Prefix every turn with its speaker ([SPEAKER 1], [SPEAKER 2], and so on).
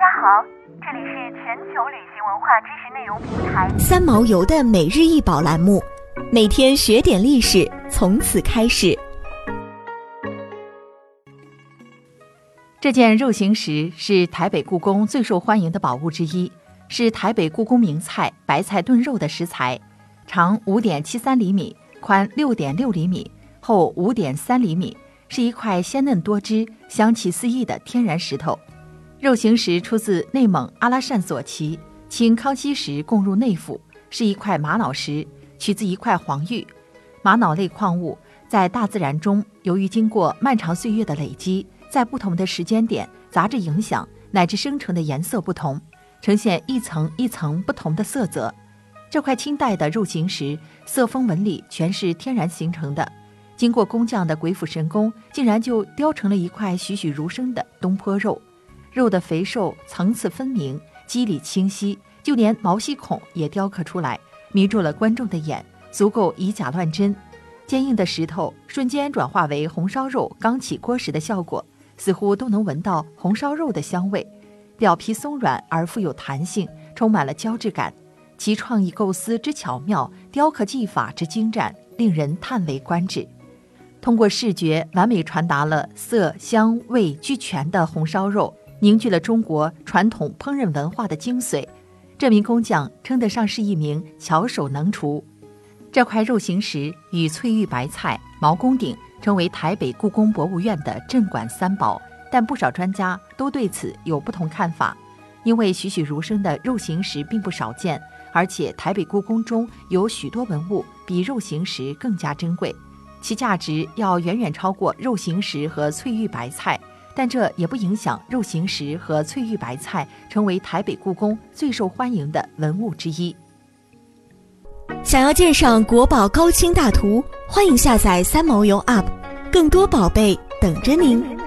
[SPEAKER 1] 家好，这里是全球旅行文化知识内容平台
[SPEAKER 2] 三毛游的每日一宝栏目，每天学点历史，从此开始。
[SPEAKER 3] 这件肉形石是台北故宫最受欢迎的宝物之一，是台北故宫名菜白菜炖肉的食材，长五点七三厘米，宽六点六厘米，厚五点三厘米，是一块鲜嫩多汁、香气四溢的天然石头。肉形石出自内蒙阿拉善左旗，清康熙时供入内府，是一块玛瑙石，取自一块黄玉。玛瑙类矿物在大自然中，由于经过漫长岁月的累积。在不同的时间点，杂质影响乃至生成的颜色不同，呈现一层一层不同的色泽。这块清代的肉形石，色风纹理全是天然形成的，经过工匠的鬼斧神工，竟然就雕成了一块栩栩如生的东坡肉。肉的肥瘦层次分明，肌理清晰，就连毛细孔也雕刻出来，迷住了观众的眼，足够以假乱真。坚硬的石头瞬间转化为红烧肉刚起锅时的效果。似乎都能闻到红烧肉的香味，表皮松软而富有弹性，充满了胶质感。其创意构思之巧妙，雕刻技法之精湛，令人叹为观止。通过视觉完美传达了色香味俱全的红烧肉，凝聚了中国传统烹饪文化的精髓。这名工匠称得上是一名巧手能厨。这块肉形石与翠玉白菜、毛公鼎。成为台北故宫博物院的镇馆三宝，但不少专家都对此有不同看法。因为栩栩如生的肉形石并不少见，而且台北故宫中有许多文物比肉形石更加珍贵，其价值要远远超过肉形石和翠玉白菜。但这也不影响肉形石和翠玉白菜成为台北故宫最受欢迎的文物之一。
[SPEAKER 2] 想要鉴赏国宝高清大图，欢迎下载三毛游 App，更多宝贝等着您。